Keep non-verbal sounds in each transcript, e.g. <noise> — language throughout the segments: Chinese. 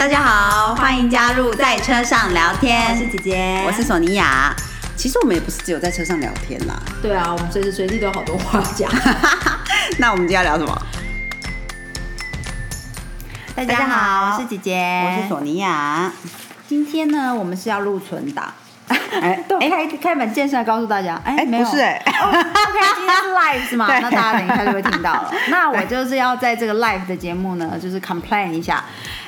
大家好，欢迎加入在车上聊天。我是姐姐，我是索尼娅。其实我们也不是只有在车上聊天啦。对啊，我们随时随地都有好多话讲。<laughs> 那我们今天要聊什么？大家好，我是姐姐，我是索尼娅。今天呢，我们是要录存档。<laughs> 哎，都开开门见山告诉大家，哎，不是哎，OK，今天是 <laughs> live 是吗？那大家等一下就会听到了。那我就是要在这个 live 的节目呢，就是 complain 一下。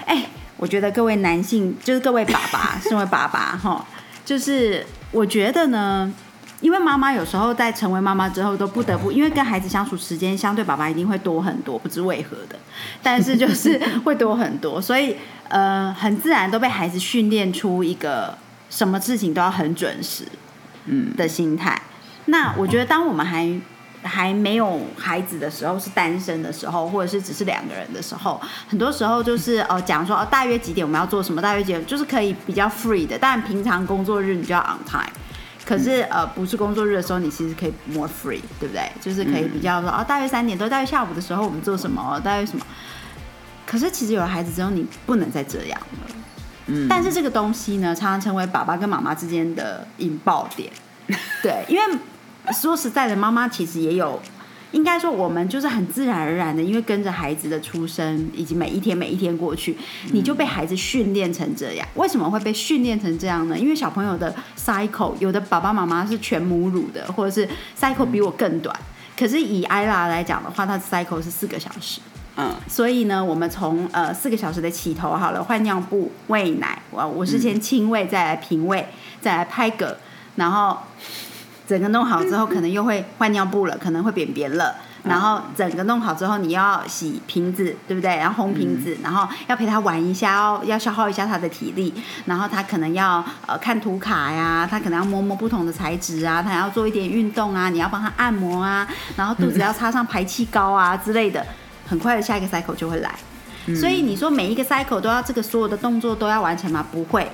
哎，我觉得各位男性，<laughs> 就是各位爸爸，<laughs> 身为爸爸哈，就是我觉得呢，因为妈妈有时候在成为妈妈之后，都不得不因为跟孩子相处时间相对爸爸一定会多很多，不知为何的，但是就是会多很多，所以呃，很自然都被孩子训练出一个。什么事情都要很准时，嗯的心态。那我觉得，当我们还还没有孩子的时候，是单身的时候，或者是只是两个人的时候，很多时候就是呃讲说哦，大约几点我们要做什么，大约几点就是可以比较 free 的。但平常工作日你就要 on time，可是呃不是工作日的时候，你其实可以 more free，对不对？就是可以比较说哦，大约三点多，大约下午的时候我们做什么，大约什么。可是其实有了孩子之后，你不能再这样了。嗯但是这个东西呢，常常成为爸爸跟妈妈之间的引爆点。对，因为说实在的，妈妈其实也有，应该说我们就是很自然而然的，因为跟着孩子的出生，以及每一天每一天过去，你就被孩子训练成这样。为什么会被训练成这样呢？因为小朋友的 cycle，有的爸爸妈妈是全母乳的，或者是 cycle 比我更短。可是以艾拉来讲的话，她的 cycle 是四个小时。嗯，所以呢，我们从呃四个小时的起头好了，换尿布、喂奶，我我是先亲喂，再来平喂，再来拍嗝，然后整个弄好之后，可能又会换尿布了，可能会扁扁了，然后整个弄好之后，你要洗瓶子，对不对？然后烘瓶子，然后要陪他玩一下，要要消耗一下他的体力，然后他可能要呃看图卡呀，他可能要摸摸不同的材质啊，他要做一点运动啊，你要帮他按摩啊，然后肚子要插上排气膏啊之类的。很快的下一个 cycle 就会来，所以你说每一个 cycle 都要这个所有的动作都要完成吗？不会。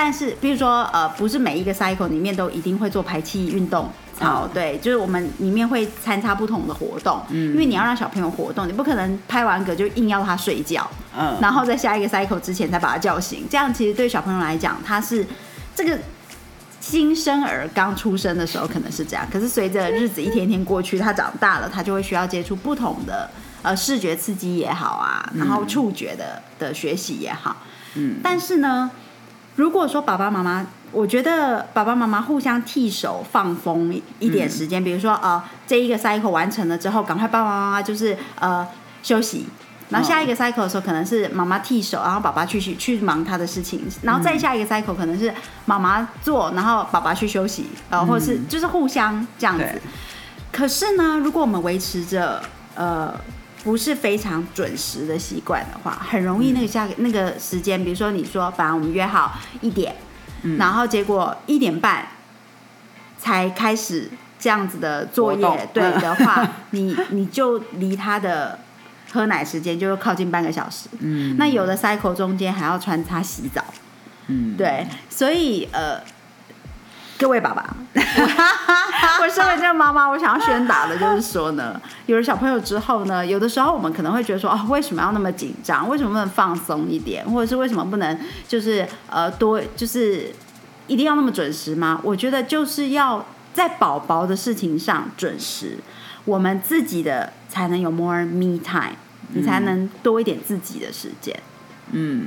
但是比如说呃，不是每一个 cycle 里面都一定会做排气运动。好，对，就是我们里面会参差不同的活动，嗯，因为你要让小朋友活动，你不可能拍完嗝就硬要他睡觉，嗯，然后在下一个 cycle 之前再把他叫醒，这样其实对小朋友来讲，他是这个新生儿刚出生的时候可能是这样，可是随着日子一天天过去，他长大了，他就会需要接触不同的。呃，视觉刺激也好啊，然后触觉的的学习也好，嗯，但是呢，如果说爸爸妈妈，我觉得爸爸妈妈互相替手放风一点时间，比如说呃，这一个 cycle 完成了之后，赶快爸爸妈妈就是呃休息，然后下一个 cycle 的时候，可能是妈妈替手，然后爸爸去去去忙他的事情，然后再下一个 cycle 可能是妈妈做，然后爸爸去休息，呃，或者是就是互相这样子。可是呢，如果我们维持着呃。不是非常准时的习惯的话，很容易那个下那个时间，比如说你说，反正我们约好一点，然后结果一点半才开始这样子的作业，对的话，<laughs> 你你就离他的喝奶时间就靠近半个小时。嗯，那有的 cycle 中间还要穿插洗澡。嗯，对，所以呃。各位爸爸，<laughs> 我身为这个妈妈，我想要宣达的就是说呢，有了小朋友之后呢，有的时候我们可能会觉得说，哦，为什么要那么紧张？为什么不能放松一点？或者是为什么不能就是呃多就是一定要那么准时吗？我觉得就是要在宝宝的事情上准时，我们自己的才能有 more me time，你才能多一点自己的时间。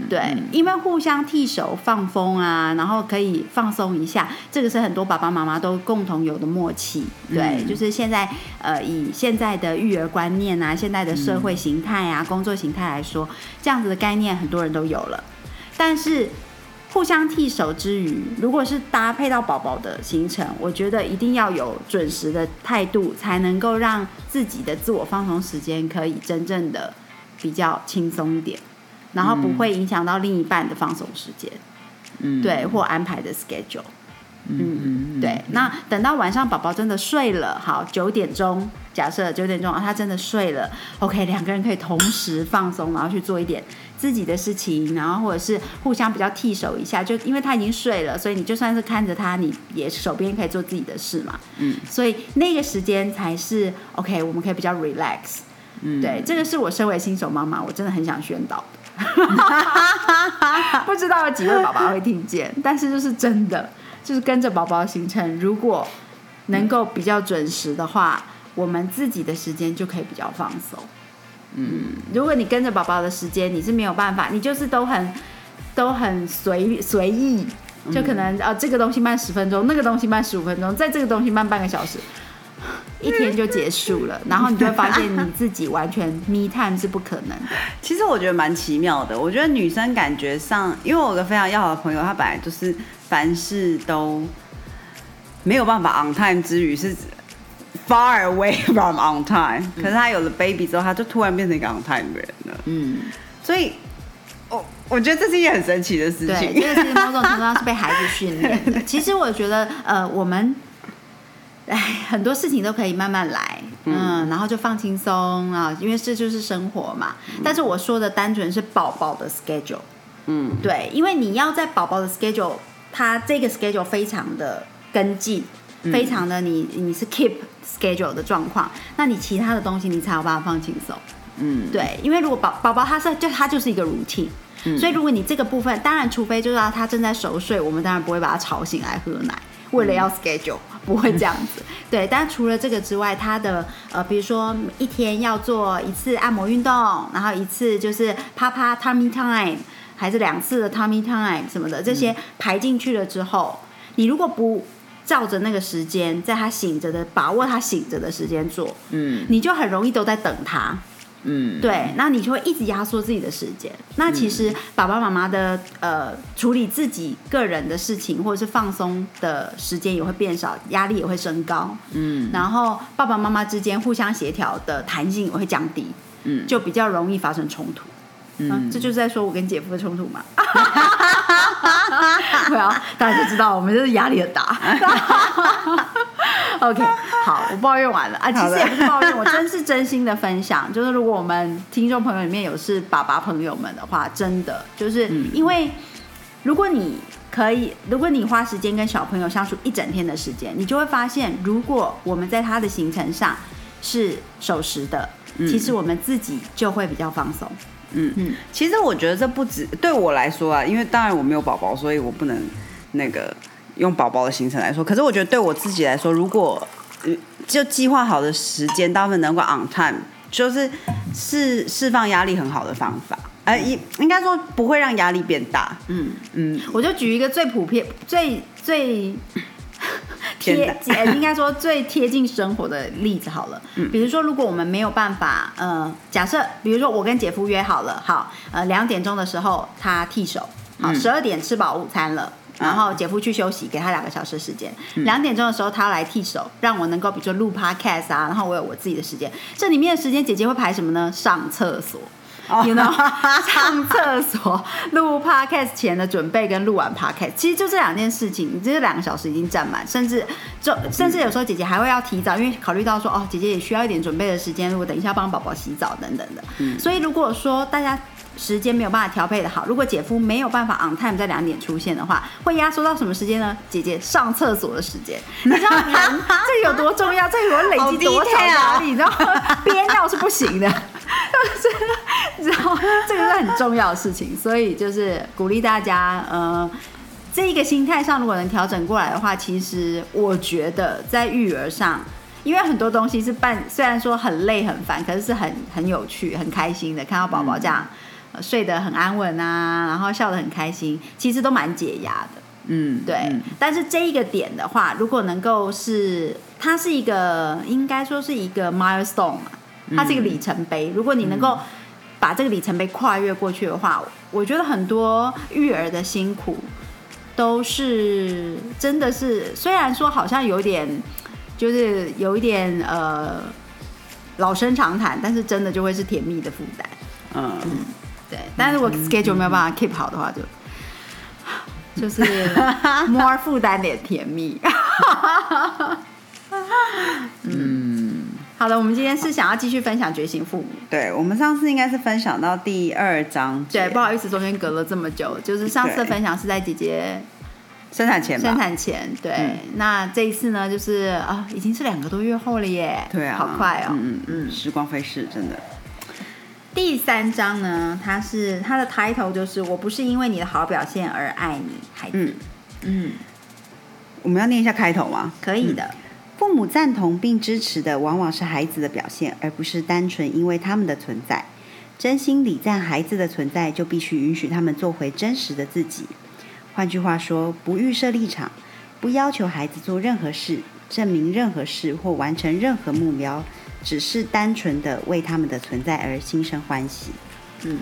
对，因为互相替手放风啊，然后可以放松一下，这个是很多爸爸妈妈都共同有的默契。对，就是现在呃，以现在的育儿观念啊，现在的社会形态啊，工作形态来说，这样子的概念很多人都有了。但是互相替手之余，如果是搭配到宝宝的行程，我觉得一定要有准时的态度，才能够让自己的自我放松时间可以真正的比较轻松一点。然后不会影响到另一半的放松时间，嗯，对，或安排的 schedule，嗯嗯，对。那等到晚上宝宝真的睡了，好，九点钟，假设九点钟啊他真的睡了，OK，两个人可以同时放松，然后去做一点自己的事情，然后或者是互相比较替手一下，就因为他已经睡了，所以你就算是看着他，你也手边可以做自己的事嘛，嗯，所以那个时间才是 OK，我们可以比较 relax，嗯，对，这个是我身为新手妈妈，我真的很想宣导的。<laughs> 不知道有几位宝宝会听见，但是就是真的，就是跟着宝宝行程，如果能够比较准时的话，我们自己的时间就可以比较放松。嗯，如果你跟着宝宝的时间，你是没有办法，你就是都很都很随随意，就可能啊这个东西慢十分钟，那个东西慢十五分钟，在这个东西慢半个小时，一天就结束了，然后你就会发现你自己完全 me time 是不可能的。<laughs> 其实我觉得蛮奇妙的。我觉得女生感觉上，因为我有个非常要好的朋友，她本来就是凡事都没有办法 on time 之余是 far away <laughs> from on time，、可是她有了 baby 之后，她就突然变成一个 on time 的人了。嗯，所以，我我觉得这是一件很神奇的事对，情。这个是某种程度上是被孩子训练的。<laughs> 其实我觉得，呃，我们，哎，很多事情都可以慢慢来，嗯，然后就放轻松啊，因为这就是生活嘛。但是我说的单纯是宝宝的 schedule，嗯，对，因为你要在宝宝的 schedule，他这个 schedule 非常的跟进，非常的你你是 keep schedule 的状况，那你其他的东西你才有办法放轻松。嗯，对，因为如果宝宝宝他是就他就是一个 routine，、所以如果你这个部分，当然除非就是他正在熟睡，我们当然不会把他吵醒来喝奶，为了要 schedule，、不会这样子。对，但除了这个之外，他的呃，比如说一天要做一次按摩运动，然后一次就是啪啪 tummy time，还是两次的 tummy time 什么的，这些排进去了之后，你如果不照着那个时间，在他醒着的把握他醒着的时间做，嗯你就很容易都在等他。嗯，对，那你就会一直压缩自己的时间。那其实爸爸妈妈的呃处理自己个人的事情或者是放松的时间也会变少，压力也会升高。嗯然后爸爸妈妈之间互相协调的弹性也会降低，嗯就比较容易发生冲突。这就是在说我跟姐夫的冲突嘛。<laughs> 对啊，大家就知道我们就是压力很大。<laughs> OK，好，我抱怨完了啊，其实也不是抱怨，我真是真心的分享。就是如果我们听众朋友里面有是爸爸朋友们的话，真的就是因为如果你可以，如果你花时间跟小朋友相处一整天的时间，你就会发现，如果我们在他的行程上是守时的，其实我们自己就会比较放松。嗯嗯，其实我觉得这不止对我来说啊，因为当然我没有宝宝，所以我不能那个用宝宝的行程来说。可是我觉得对我自己来说，如果呃就计划好的时间，大部分能够 on time，就是释释放压力很好的方法。呃，应应该说不会让压力变大。嗯，嗯，我就举一个最普遍、最最贴应该说最贴近生活的例子好了。比如说，如果我们没有办法，呃，假设比如说我跟姐夫约好了，好，呃，两点钟的时候他剃手，好，十二点吃饱午餐了。然后姐夫去休息，给他两个小时时间。两点钟的时候，他要来替手，让我能够比如说录 podcast 啊，然后我有我自己的时间。这里面的时间，姐姐会排什么呢？上厕所。You know，<laughs> 上厕所、录 podcast 前的准备跟录完 podcast，其实就这两件事情，你这两个小时已经占满，甚至就甚至有时候姐姐还会要提早，因为考虑到说哦，姐姐也需要一点准备的时间，如果等一下帮宝宝洗澡等等的，所以如果说大家。时间没有办法调配的好，如果姐夫没有办法 on time 在两点出现的话，会压缩到什么时间呢？姐姐上厕所的时间，你知道人这有多重要？这有累积多少压力？你知道憋尿是不行的，<laughs> 你知道这个是很重要的事情，所以就是鼓励大家，呃，这一个心态上如果能调整过来的话，其实我觉得在育儿上。因为很多东西是办，虽然说很累很烦，可是是很很有趣、很开心的。看到宝宝这样、呃睡得很安稳啊，然后笑得很开心，其实都蛮解压的。嗯，对，嗯但是这一个点的话，如果能够是它是一个，应该说是一个 milestone 嘛，它是一个里程碑。如果你能够把这个里程碑跨越过去的话，我觉得很多育儿的辛苦都是真的是，虽然说好像有点，就是有一点呃老生常谈，但是真的就会是甜蜜的负担。嗯，对，但是如果 schedule 没有办法 keep 好的话就，就是 <laughs> <laughs> more 负担点甜蜜。<laughs> 嗯，好的，我们今天是想要继续分享觉醒父母。对，我们上次应该是分享到第二章节，对，不好意思，中间隔了这么久，就是上次的分享是在姐姐生产前吧，生产前，对，嗯那这一次呢，就是啊，已经是两个多月后了耶，对啊，好快哦，嗯嗯嗯，时光飞逝，真的。第三章呢，它是它的 title 就是我不是因为你的好表现而爱你，孩子。嗯，嗯，我们要念一下开头吗？可以的。父母赞同并支持的，往往是孩子的表现，而不是单纯因为他们的存在。真心礼赞孩子的存在，就必须允许他们做回真实的自己。换句话说，不预设立场，不要求孩子做任何事、证明任何事或完成任何目标，只是单纯的为他们的存在而心生欢喜。嗯，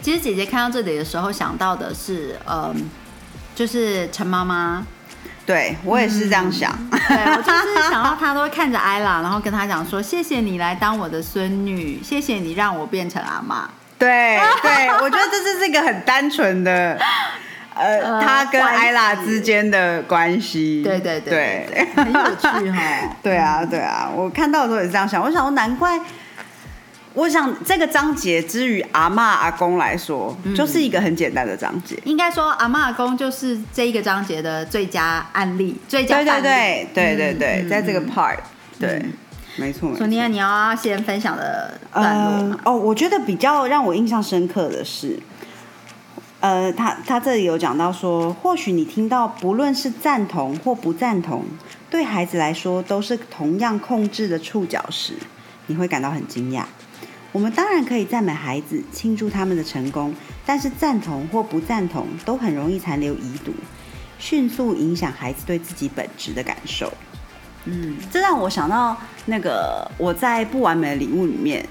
其实姐姐看到这里的时候，想到的是，嗯，就是陈妈妈。对我也是这样想，对我就是想到他都会看着艾拉，然后跟他讲说：“谢谢你来当我的孙女，谢谢你让我变成阿妈。”对对，我觉得这是一个很单纯的，<laughs> 呃，他跟艾拉之间的关系。对对对，很有趣哈。<laughs> 对啊对啊，我看到的时候也是这样想，我想说难怪。我想这个章节之于阿妈阿公来说，就是一个很简单的章节。应该说阿妈阿公就是这一个章节的最佳案例，最佳案例。对对对对对对，在这个 part，对，没错。索尼娅，你要先分享的段落哦，我觉得比较让我印象深刻的是，呃，他他这里有讲到说，或许你听到不论是赞同或不赞同，对孩子来说都是同样控制的触角时，你会感到很惊讶。我们当然可以赞美孩子，庆祝他们的成功，但是赞同或不赞同都很容易残留遗毒，迅速影响孩子对自己本质的感受。嗯，这让我想到那个我在不完美的礼物里面，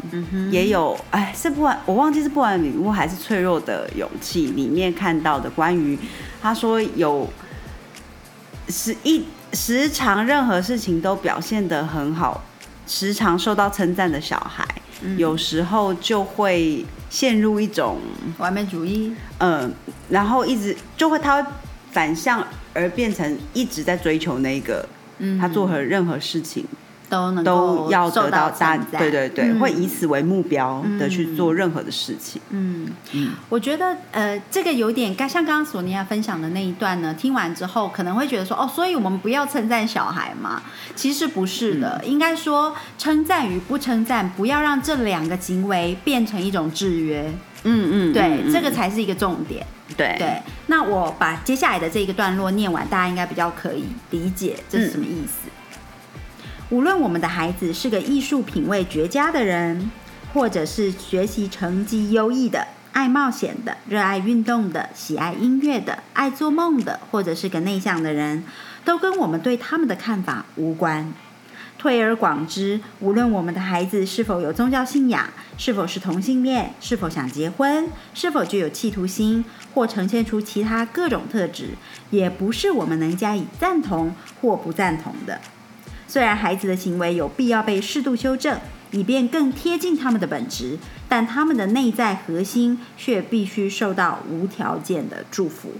也有哎，是不完，我忘记是不完美礼物还是脆弱的勇气里面看到的关于他说有时一时常任何事情都表现得很好，时常受到称赞的小孩。有时候就会陷入一种完美主义，嗯，然后一直就会他会反向而变成一直在追求那个，嗯，他做何任何事情。都能都要得到赞，对对对，会以此为目标的去做任何的事情。嗯嗯，我觉得呃，这个有点像刚刚索尼娅分享的那一段呢。听完之后可能会觉得说，哦，所以我们不要称赞小孩嘛？其实不是的，应该说称赞与不称赞，不要让这两个行为变成一种制约。嗯嗯，对，这个才是一个重点。对对，那我把接下来的这个段落念完，大家应该比较可以理解这是什么意思。无论我们的孩子是个艺术品味绝佳的人，或者是学习成绩优异的、爱冒险的、热爱运动的、喜爱音乐的、爱做梦的，或者是个内向的人，都跟我们对他们的看法无关。推而广之，无论我们的孩子是否有宗教信仰，是否是同性恋，是否想结婚，是否具有企图心，或呈现出其他各种特质，也不是我们能加以赞同或不赞同的。虽然孩子的行为有必要被适度修正，以便更贴近他们的本质，但他们的内在核心却必须受到无条件的祝福。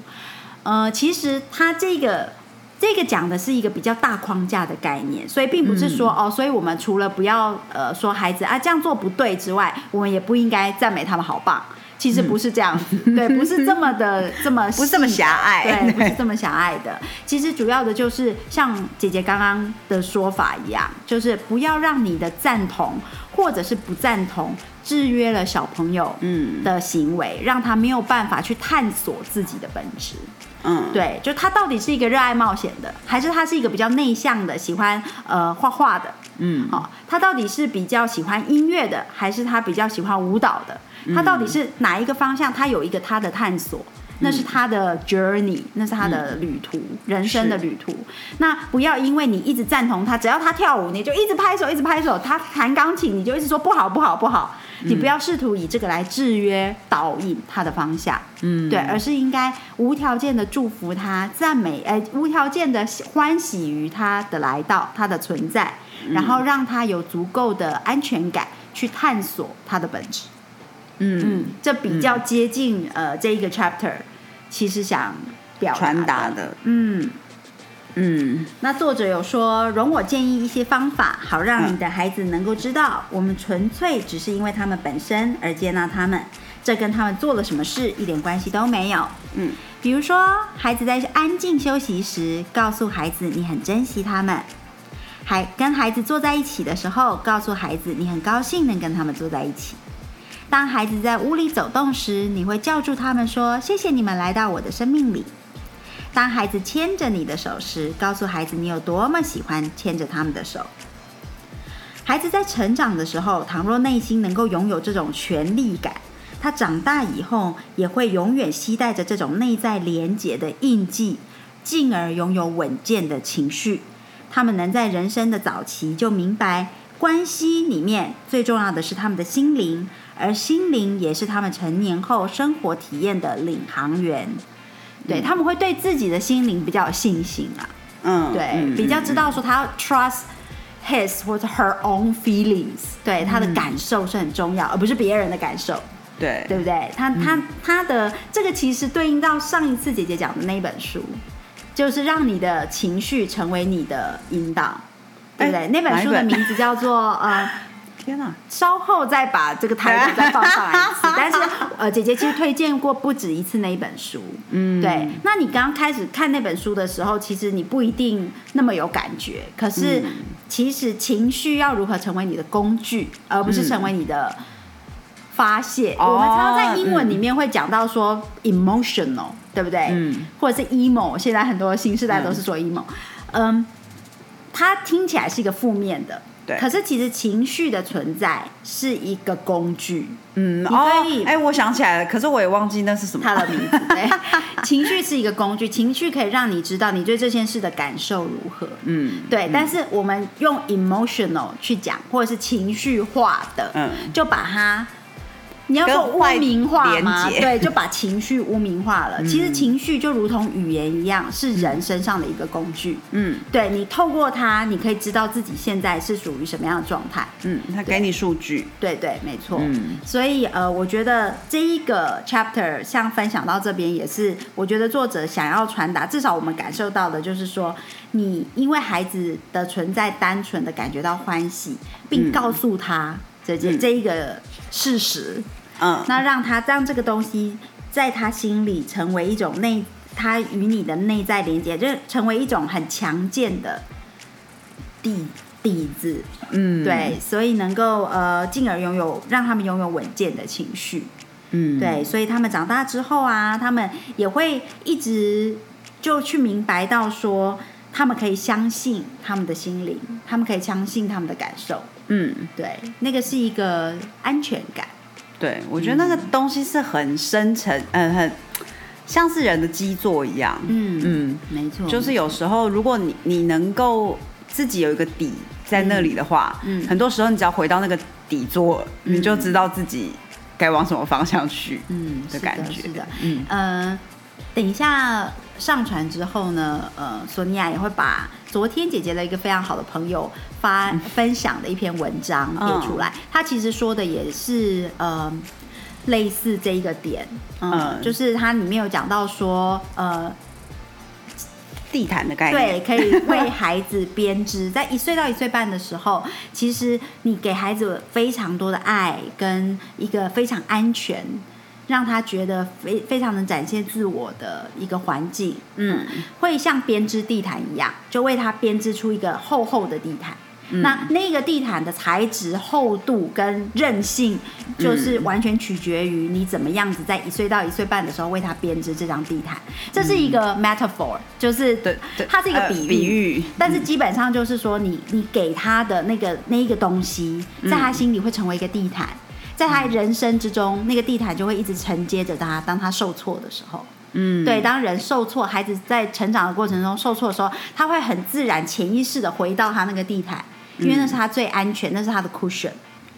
呃，其实他这个这个讲的是一个比较大框架的概念，所以并不是说哦，所以我们除了不要呃说孩子啊这样做不对之外，我们也不应该赞美他们好棒。其实不是这样子，对，不是这么的 <laughs> 这么不是这么狭隘，对，不是这么狭隘的。其实主要的就是像姐姐刚刚的说法一样，就是不要让你的赞同或者是不赞同制约了小朋友嗯的行为，让他没有办法去探索自己的本质。嗯，对，就他到底是一个热爱冒险的，还是他是一个比较内向的，喜欢呃画画的？嗯，好，他到底是比较喜欢音乐的，还是他比较喜欢舞蹈的？他到底是哪一个方向？他有一个他的探索，那是他的 journey，那是他的旅途，人生的旅途。那不要因为你一直赞同他，只要他跳舞，你就一直拍手，一直拍手；他弹钢琴，你就一直说不好，不好，不好。你不要试图以这个来制约、导引他的方向，嗯，对，而是应该无条件的祝福他，赞美，哎，无条件的欢喜于他的来到，他的存在，然后让他有足够的安全感去探索他的本质。嗯，这比较接近呃这一个 chapter，其实想表传达的。嗯。嗯，那作者有说，容我建议一些方法，好让你的孩子能够知道，我们纯粹只是因为他们本身而接纳他们，这跟他们做了什么事一点关系都没有。嗯，比如说，孩子在安静休息时，告诉孩子你很珍惜他们；还跟孩子坐在一起的时候，告诉孩子你很高兴能跟他们坐在一起。当孩子在屋里走动时，你会叫住他们说：“谢谢你们来到我的生命里。”当孩子牵着你的手时，告诉孩子你有多么喜欢牵着他们的手。孩子在成长的时候，倘若内心能够拥有这种权力感，他长大以后也会永远期待着这种内在连结的印记，进而拥有稳健的情绪。他们能在人生的早期就明白，关系里面最重要的是他们的心灵，而心灵也是他们成年后生活体验的领航员。对他们会对自己的心灵比较有信心啊，嗯，对，嗯比较知道说他要 trust his 或者 her own feelings，对他的感受是很重要，而不是别人的感受，对对不对？他他他的这个其实对应到上一次姐姐讲的那本书，就是让你的情绪成为你的引导，对不对？哎那本书的名字叫做呃。<laughs> 天哪，稍后再把这个台词再放上来一次。<laughs> 但是呃，姐姐其实推荐过不止一次那一本书。嗯，对，那你刚刚开始看那本书的时候，其实你不一定那么有感觉。可是嗯其实情绪要如何成为你的工具，而不是成为你的发泄。哦我们常常在英文里面会讲到说 emotional，对不对？嗯，或者是 emo，现在很多新时代都是说 emo。嗯，它听起来是一个负面的。对可是其实情绪的存在是一个工具，嗯，你哦哎，我想起来了，可是我也忘记那是什么，他的名字。对，<laughs> 情绪是一个工具，情绪可以让你知道你对这件事的感受如何。嗯，对，但是我们用 emotional 去讲，或者是情绪化的，嗯就把它。你要说污名化吗？对，就把情绪污名化了。其实情绪就如同语言一样，是人身上的一个工具。嗯对你透过它，你可以知道自己现在是属于什么样的状态。嗯，他给你数据，对对，没错。嗯所以呃，我觉得这一个 chapter 像分享到这边，也是我觉得作者想要传达，至少我们感受到的就是说，你因为孩子的存在，单纯的感觉到欢喜，并嗯告诉他这件、嗯这一个事实，嗯那让他让这个东西在他心里成为一种内，他与你的内在连接，就成为一种很强健的底底子。嗯，对，所以能够呃，进而拥有让他们拥有稳健的情绪。嗯，对，所以他们长大之后啊，他们也会一直就去明白到说，他们可以相信他们的心灵，他们可以相信他们的感受。嗯，对，那个是一个安全感。对，我觉得那个东西是很深沉，嗯、很像是人的基座一样，嗯嗯，没错，就是有时候如果你你能够自己有一个底在那里的话，嗯很多时候你只要回到那个底座，你就知道自己该往什么方向去，嗯的感觉。是的，嗯。呃，等一下上传之后呢，呃，索尼娅也会把昨天姐姐的一个非常好的朋友发、分享的一篇文章嗯列出来。他其实说的也是呃类似这一个点，嗯，嗯就是它里面有讲到说，呃，地毯的概念对，可以为孩子编织。<laughs> 在一岁到一岁半的时候，其实你给孩子非常多的爱，跟一个非常安全，让他觉得非非常能展现自我的一个环境。嗯，会像编织地毯一样，就为他编织出一个厚厚的地毯。那那个地毯的材质、厚度跟韧性，就是完全取决于你怎么样子在一岁到一岁半的时候为他编织这张地毯。这是一个 metaphor，就是对对它是一个呃比喻。比喻但是基本上就是说你，你给他的那个那一个东西，在他心里会成为一个地毯，在他人生之中，那个地毯就会一直承接着他。当他受挫的时候，嗯，对，当人受挫，孩子在成长的过程中受挫的时候，他会很自然、潜意识的回到他那个地毯，因为那是他最安全，那是他的 cushion。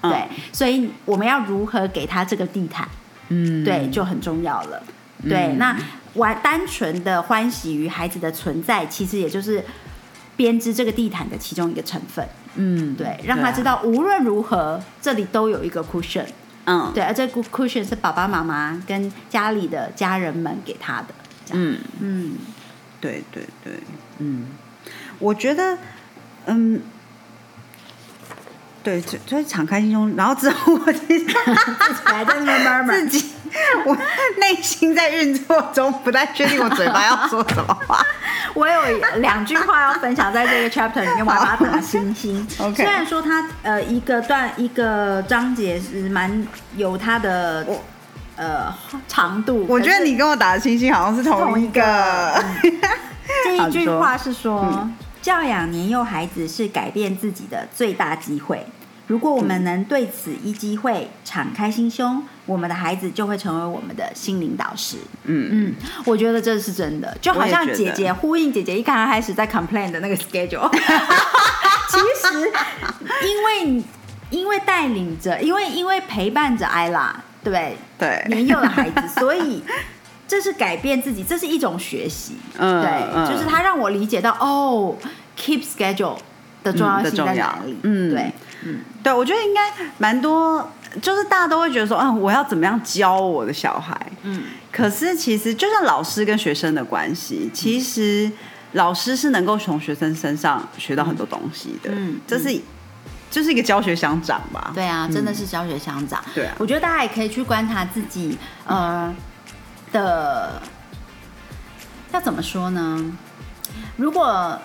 嗯对，所以我们要如何给他这个地毯，嗯，对，就很重要了。对，那玩单纯的欢喜于孩子的存在，其实也就是编织这个地毯的其中一个成分。嗯，对，让他知道无论如何，这里都有一个 cushion。嗯，对，而这个 cushion 是爸爸妈妈跟家里的家人们给他的。嗯，嗯，对对对，嗯，我觉得，嗯。对，就就是敞开心胸，然后之后我其实 <laughs> 还在那边 murmur 自己，我内心在运作中，不太确定我嘴巴要说什么话。<laughs> 我有两句话要分享在这个 chapter 里面，我要把它打星星。OK 虽然说它呃一个段一个章节是蛮有它的我呃长度，我觉得你跟我打的星星好像是同一个。<laughs> 这一句话是说，嗯教养年幼孩子是改变自己的最大机会。如果我们能对此一机会敞开心胸，我们的孩子就会成为我们的心灵导师。嗯，嗯，我觉得这是真的，就好像姐姐呼应姐姐一刚开始在 complain 的那个 schedule。<laughs> 其实，因为因为带领着，因为因为陪伴着艾拉，对？对年幼的孩子，所以这是改变自己，这是一种学习。嗯对，嗯就是他让我理解到哦，keep schedule 的重要性在哪里。嗯对，嗯，对，我觉得应该蛮多，就是大家都会觉得说，嗯，我要怎么样教我的小孩？嗯，可是其实就像老师跟学生的关系，其实老师是能够从学生身上学到很多东西的。嗯这是就是一个教学相长吧。对啊，真的是教学相长。对啊我觉得大家也可以去观察自己，呃的要怎么说呢？如果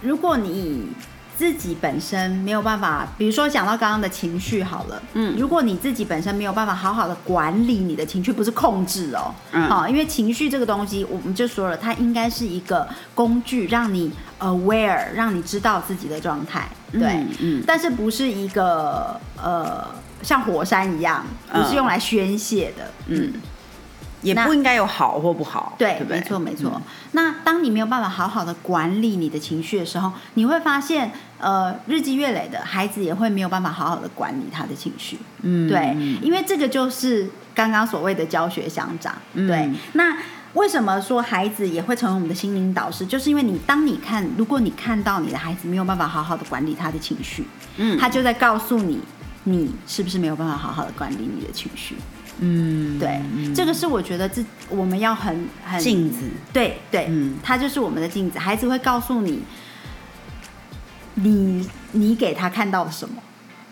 如果你自己本身没有办法，比如说讲到刚刚的情绪好了，嗯。如果你自己本身没有办法好好的管理你的情绪，不是控制哦，嗯。好，因为情绪这个东西，我们就说了，它应该是一个工具，让你 aware，让你知道自己的状态，对，嗯。嗯但是不是一个呃像火山一样，不嗯。是用来宣泄的，嗯，也不应该有好或不好，对？没错没错。嗯那当你没有办法好好的管理你的情绪的时候，你会发现，呃，日积月累的孩子也会没有办法好好的管理他的情绪。嗯对，嗯因为这个就是刚刚所谓的教学相长。嗯对，那为什么说孩子也会成为我们的心灵导师？就是因为你当你看，如果你看到你的孩子没有办法好好的管理他的情绪，嗯他就在告诉你，你是不是没有办法好好的管理你的情绪？嗯对，这个是我觉得这我们要很很镜子，对对，嗯他就是我们的镜子，孩子会告诉你，你你给他看到了什么。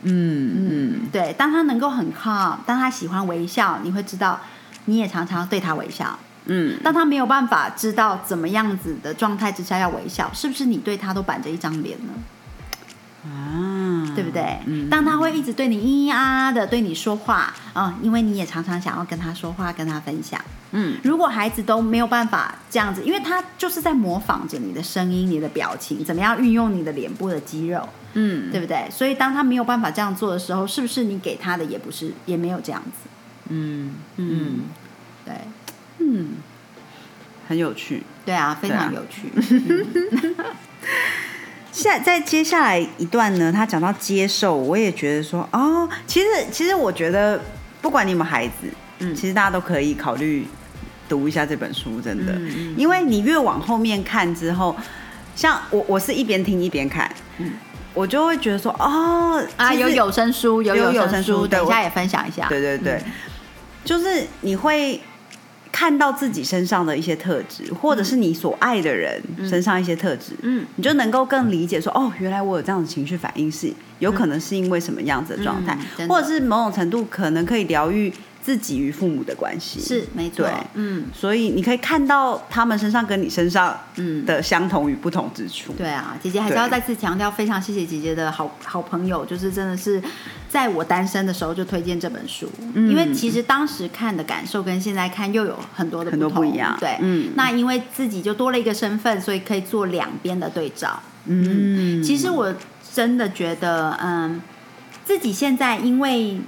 嗯嗯对，当他能够很 calm，当他喜欢微笑，你会知道你也常常对他微笑。嗯当他没有办法知道怎么样子的状态之下要微笑，是不是你对他都板着一张脸呢？啊，对不对？嗯当他会一直对你咿咿啊啊的对你说话，啊、因为你也常常想要跟他说话，跟他分享。嗯如果孩子都没有办法这样子，因为他就是在模仿着你的声音、你的表情，怎么样运用你的脸部的肌肉，嗯对不对？所以当他没有办法这样做的时候，是不是你给他的也不是，也没有这样子？嗯嗯嗯，对，嗯，很有趣。对啊，非常有趣。<laughs> <laughs> <laughs> 下在接下来一段呢，他讲到接受，我也觉得说，哦，其实其实我觉得，不管你有没有孩子，嗯。其实大家都可以考虑读一下这本书，真的，嗯嗯因为你越往后面看之后，像我我是一边听一边看，嗯。我就会觉得说，哦，啊，有有声书，有有有声声书等一下也分享一下。对对对，嗯。就是你会看到自己身上的一些特质，或者是你所爱的人身上一些特质，嗯。你就能够更理解说，哦，原来我有这样的情绪反应是有可能是因为什么样子的状态，嗯或者是某种程度可能可以疗愈自己与父母的关系，是没错，嗯。所以你可以看到他们身上跟你身上嗯。的相同与不同之处。对啊，姐姐还是要再次强调，非常谢谢姐姐的好好朋友，就是真的是在我单身的时候就推荐这本书，嗯。因为其实当时看的感受跟现在看又有很多的很多同不一样。对，嗯。那因为自己就多了一个身份，所以可以做两边的对照。嗯，其实我真的觉得，嗯，自己现在因为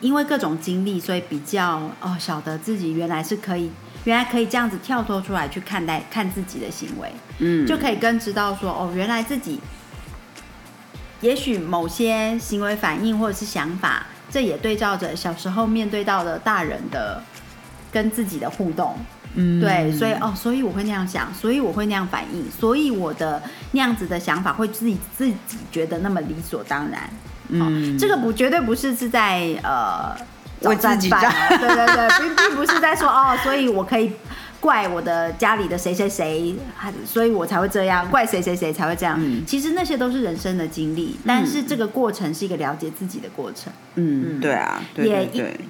因为各种经历，所以比较哦晓得自己原来是可以，原来可以这样子跳脱出来去看待看自己的行为，嗯就可以更知道说哦，原来自己也许某些行为反应或者是想法，这也对照着小时候面对到的大人的跟自己的互动。嗯对，所以哦，所以我会那样想，所以我会那样反应，所以我的那样子的想法会自己自己觉得那么理所当然。哦嗯。这个不绝对不是是在呃为自己 <laughs> 对对对，并并不是在说哦，所以我可以怪我的家里的谁谁谁，所以我才会这样，怪谁谁谁才会这样。嗯。其实那些都是人生的经历，但是这个过程是一个了解自己的过程，嗯，对啊，对也对。对，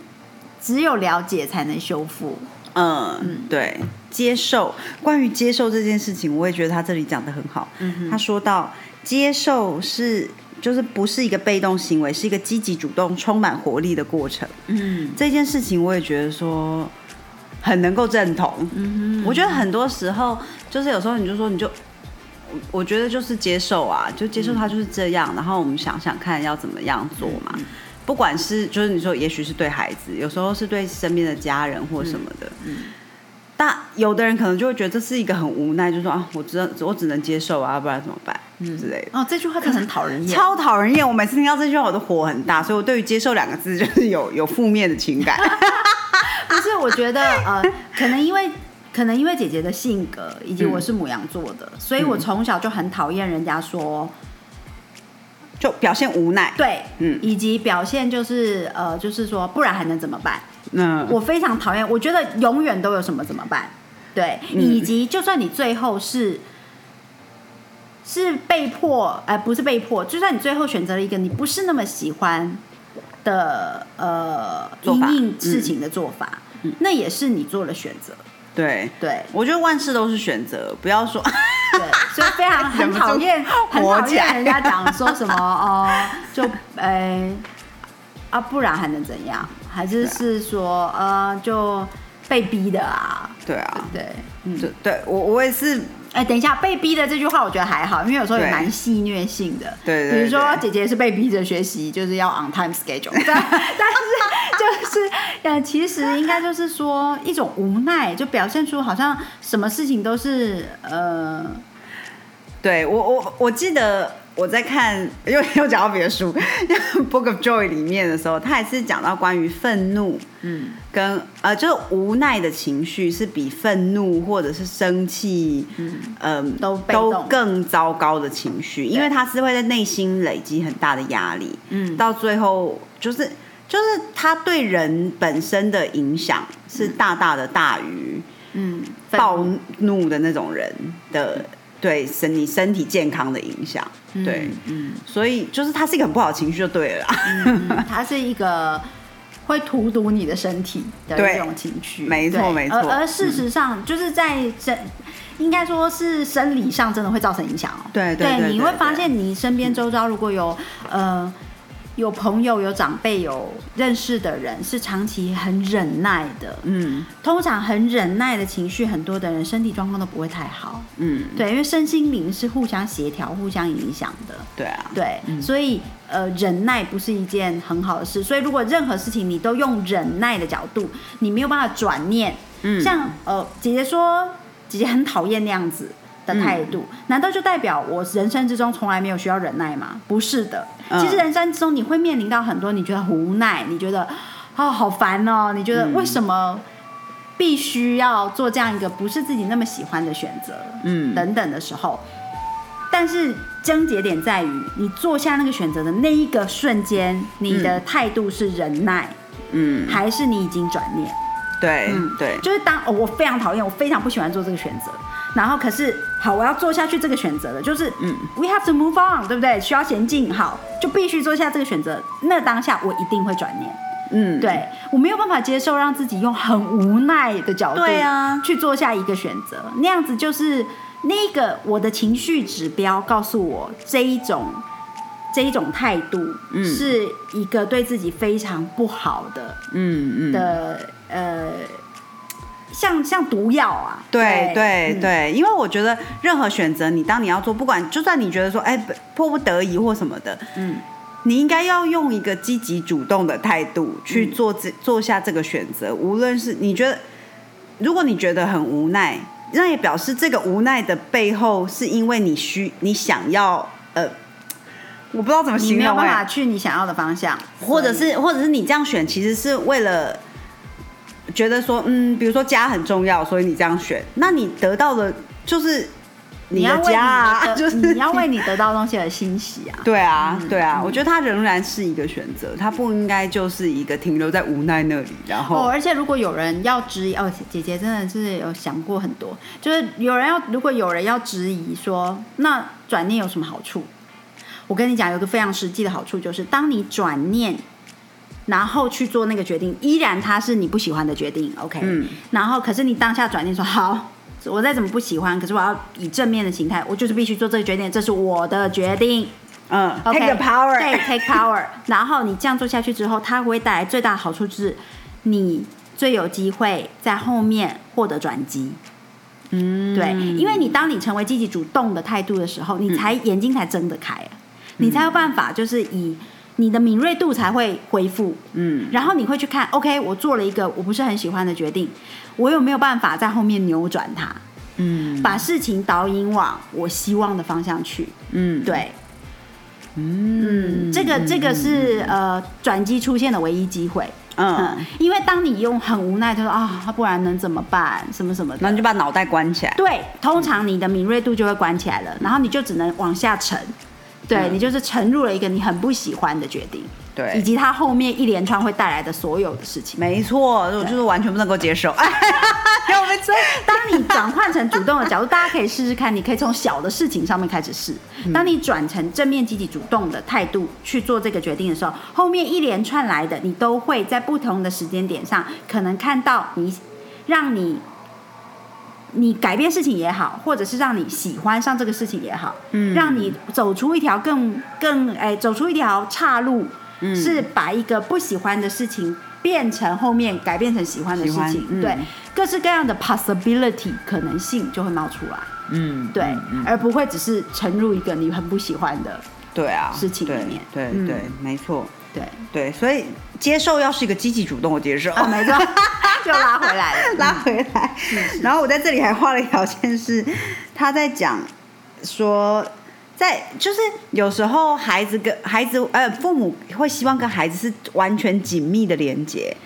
只有了解才能修复。嗯，对，接受。关于接受这件事情，我也觉得他这里讲的很好。嗯他说到接受是就是不是一个被动行为，是一个积极主动、充满活力的过程。嗯，这件事情我也觉得说很能够认同。嗯我觉得很多时候就是有时候你就说你就。我我觉得就是接受啊，就接受他就是这样，然后我们想想看要怎么样做嘛。不管是就是你说，也许是对孩子，有时候是对身边的家人或什么的。嗯。但有的人可能就会觉得这是一个很无奈，就说啊，我知道我只能接受啊，不然怎么办？嗯之类的。哦，这句话可很讨人厌，超讨人厌。我每次听到这句话，我都火很大，所以我对于接受两个字就是有有负面的情感。<laughs> 不是，我觉得呃，可能因为可能因为姐姐的性格，以及我是母羊座的，所以我从小就很讨厌人家说。就表现无奈，对，嗯，以及表现就是呃，就是说，不然还能怎么办？嗯，我非常讨厌，我觉得永远都有什么怎么办？对，以及就算你最后是是被迫，哎，不是被迫，就算你最后选择了一个你不是那么喜欢的呃应应事情的做法，那也是你做了选择。对对，我觉得万事都是选择，不要说，对，所以非常 <laughs> 很讨厌，很讨厌人家讲说什么哦，就哎啊，不然还能怎样？还是是说呃，就被逼的啊？对啊，对，嗯，对对我我也是。哎，等一下，被逼的这句话我觉得还好，因为有时候也蛮戏虐性的。对对。比如说，姐姐是被逼着学习，就是要 on time schedule。<laughs> 但但是就是，呃，其实应该就是说一种无奈，就表现出好像什么事情都是呃。对我我我记得。我在看又 <laughs> 又讲到别的书，<laughs>《Book of Joy》里面的时候，他也是讲到关于愤怒，嗯，跟呃，就是无奈的情绪是比愤怒或者是生气，嗯，都都更糟糕的情绪，因为他是会在内心累积很大的压力，嗯，到最后就是就是他对人本身的影响是大大的大于，嗯，暴怒的那种人的。对身你身体健康的影响，对，嗯，所以就是它是一个很不好的情绪就对了，它是一个会荼毒你的身体的一种情绪，没错没错。而而事实上，就是在生，应该说是生理上真的会造成影响哦。对对，你会发现你身边周遭如果有呃。有朋友、有长辈、有认识的人是长期很忍耐的，嗯，通常很忍耐的情绪很多的人，身体状况都不会太好，嗯，对，因为身心灵是互相协调、互相影响的，对啊，对，所以呃，忍耐不是一件很好的事，所以如果任何事情你都用忍耐的角度，你没有办法转念，嗯，像呃，姐姐说，姐姐很讨厌那样子。的态度，难道就代表我人生之中从来没有需要忍耐吗？不是的，其实人生之中你会面临到很多你觉得无奈，你觉得啊好烦哦，你觉得为什么必须要做这样一个不是自己那么喜欢的选择，嗯，等等的时候，但是症结点在于你做下那个选择的那一个瞬间，你的态度是忍耐，嗯，还是你已经转念？对，嗯，对，就是当哦我非常讨厌，我非常不喜欢做这个选择。然后可是好，我要做下去这个选择了，就是嗯，we have to move on，对不对？需要前进，好，就必须做下这个选择。那当下我一定会转念，嗯，对我没有办法接受让自己用很无奈的角度，对啊，去做下一个选择，那样子就是那个我的情绪指标告诉我这一种这一种态度，嗯，是一个对自己非常不好的，嗯嗯。的呃。像像毒药啊！对对对，因为我觉得任何选择，你当你要做，不管就算你觉得说，哎，迫不得已或什么的，嗯，你应该要用一个积极主动的态度去做这做下这个选择。无论是你觉得，如果你觉得很无奈，那也表示这个无奈的背后是因为你需你想要呃，我不知道怎么形容，没有办法去你想要的方向，或者是或者是你这样选，其实是为了。觉得说，嗯，比如说家很重要，所以你这样选，那你得到的就是你的家啊，<laughs> 就是你要为你得到东西而欣喜啊。对啊，对啊，我觉得它仍然是一个选择，它不应该就是一个停留在无奈那里。然后，哦，而且如果有人要质疑，哦，姐姐真的是有想过很多，就是有人要，如果有人要质疑说，那转念有什么好处？我跟你讲，有个非常实际的好处，就是当你转念。然后去做那个决定，依然它是你不喜欢的决定，OK，嗯然后可是你当下转念说好。我再怎么不喜欢，可是我要以正面的形态，我就是必须做这个决定，这是我的决定。嗯 OK，，take the power，对，take power。<laughs> 然后你这样做下去之后，它会带来最大的好处就是你最有机会在后面获得转机。嗯，对，因为你当你成为积极主动的态度的时候，你才眼睛才睁得开啊，你才有办法就是以你的敏锐度才会恢复。嗯，然后你会去看，OK，我做了一个我不是很喜欢的决定，我有没有办法在后面扭转它，嗯把事情导引往我希望的方向去？嗯，对，嗯嗯，这个这个是呃转机出现的唯一机会。嗯，嗯，因为当你用很无奈，就说啊，不然能怎么办？什么什么的。那你就把脑袋关起来，对，通常你的敏锐度就会关起来了，然后你就只能往下沉。对、嗯你就是沉入了一个你很不喜欢的决定，对以，及它后面一连串会带来的所有的事情。没错，我就是完全不能够接受。<laughs> 哎，我们所以，当你转换成主动的角度，大家可以试试看，你可以从小的事情上面开始试。嗯当你转成正面、积极、主动的态度去做这个决定的时候，后面一连串来的，你都会在不同的时间点上，可能看到你让你你改变事情也好，或者是让你喜欢上这个事情也好，嗯。让你走出一条更更哎，走出一条岔路，嗯。是把一个不喜欢的事情变成后面改变成喜欢的事情，嗯。对，各式各样的 possibility 可能性就会冒出来，嗯，对，而不会只是沉入一个你很不喜欢的，对啊，事情里面。对对，没错，对，对，所以接受要是一个积极主动的接受，哦，没错，<laughs> 就拉回来了，<laughs> 拉回来。然后我在这里还画了一条线，是他在讲说，在就是有时候孩子跟孩子呃父母会希望跟孩子是完全紧密的连接。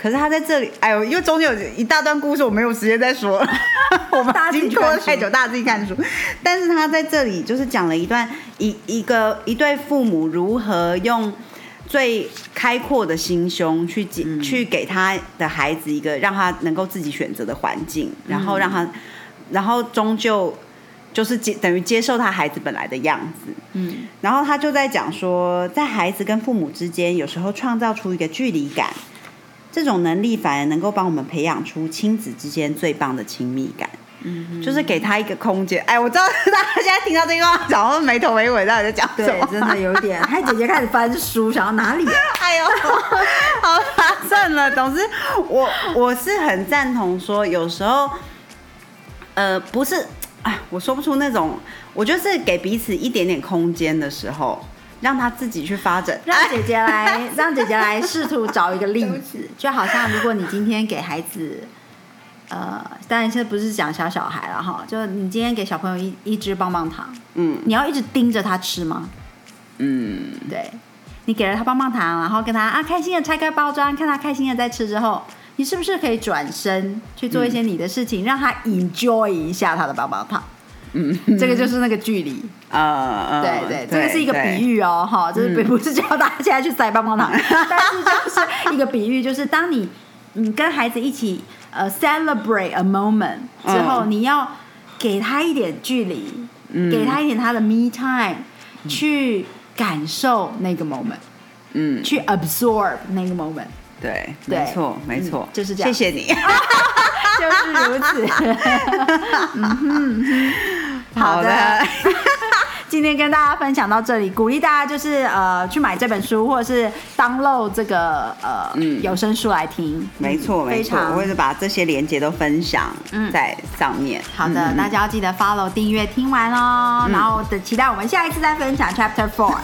可是他在这里，哎呦，因为中间有一大段故事，我没有时间再说了，<laughs> 我们大家自己已经拖太久，大家自己看书。但是他在这里就是讲了一段一一个一对父母如何用最开阔的心胸去给、去给他的孩子一个让他能够自己选择的环境，然后让他，然后终究就是接等于接受他孩子本来的样子。嗯然后他就在讲说，在孩子跟父母之间，有时候创造出一个距离感，这种能力反而能够帮我们培养出亲子之间最棒的亲密感。嗯，就是给他一个空间。哎，我知道大家现在听到这句话，然后没头没尾，到底在讲什么？，对真的 <laughs> 有点，嗨，姐姐开始翻书，想要哪里啊？<laughs> 哎呦，好啦，算了。总之，我我是很赞同说，有时候，呃，不是，哎，我说不出那种，我觉得是给彼此一点点空间的时候，让他自己去发展。让姐姐来，<laughs> 让姐姐来试图找一个例子，就好像如果你今天给孩子，呃，当然现在不是讲小小孩了哈，就你今天给小朋友一一支棒棒糖，嗯你要一直盯着他吃吗？嗯，对，你给了他棒棒糖，然后跟他啊开心的拆开包装，看他开心的在吃之后，你是不是可以转身去做一些你的事情，让他 enjoy 一下他的棒棒糖？嗯，<laughs> 这个就是那个距离。呃呃，对对，这个是一个比喻。哦，哈，就是并不是叫大家现在去塞棒棒糖，<laughs> 但是就是一个比喻，就是当你你跟孩子一起呃 celebrate a moment 之后，嗯你要给他一点距离，嗯。给他一点他的 me time，去感受那个 moment，嗯，去 absorb 那个 moment，对，对。没错没错。嗯，就是这样。谢谢你。<laughs> 就是如此。<laughs> 嗯哼嗯哼，好的。<laughs> 今天跟大家分享到这里，鼓励大家就是呃去买这本书，或者是 download 这个呃、嗯有声书来听。没错没错，我会把这些连接都分享嗯在上面。好的，嗯大家要记得 follow 订阅听完哦，然后等期待我们下一次再分享 Chapter Four。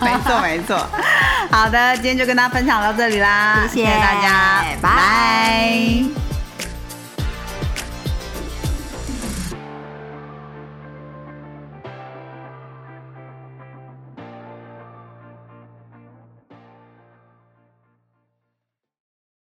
没 <laughs> 错没错。<laughs> 好的，今天就跟大家分享到这里啦，谢谢大家，拜拜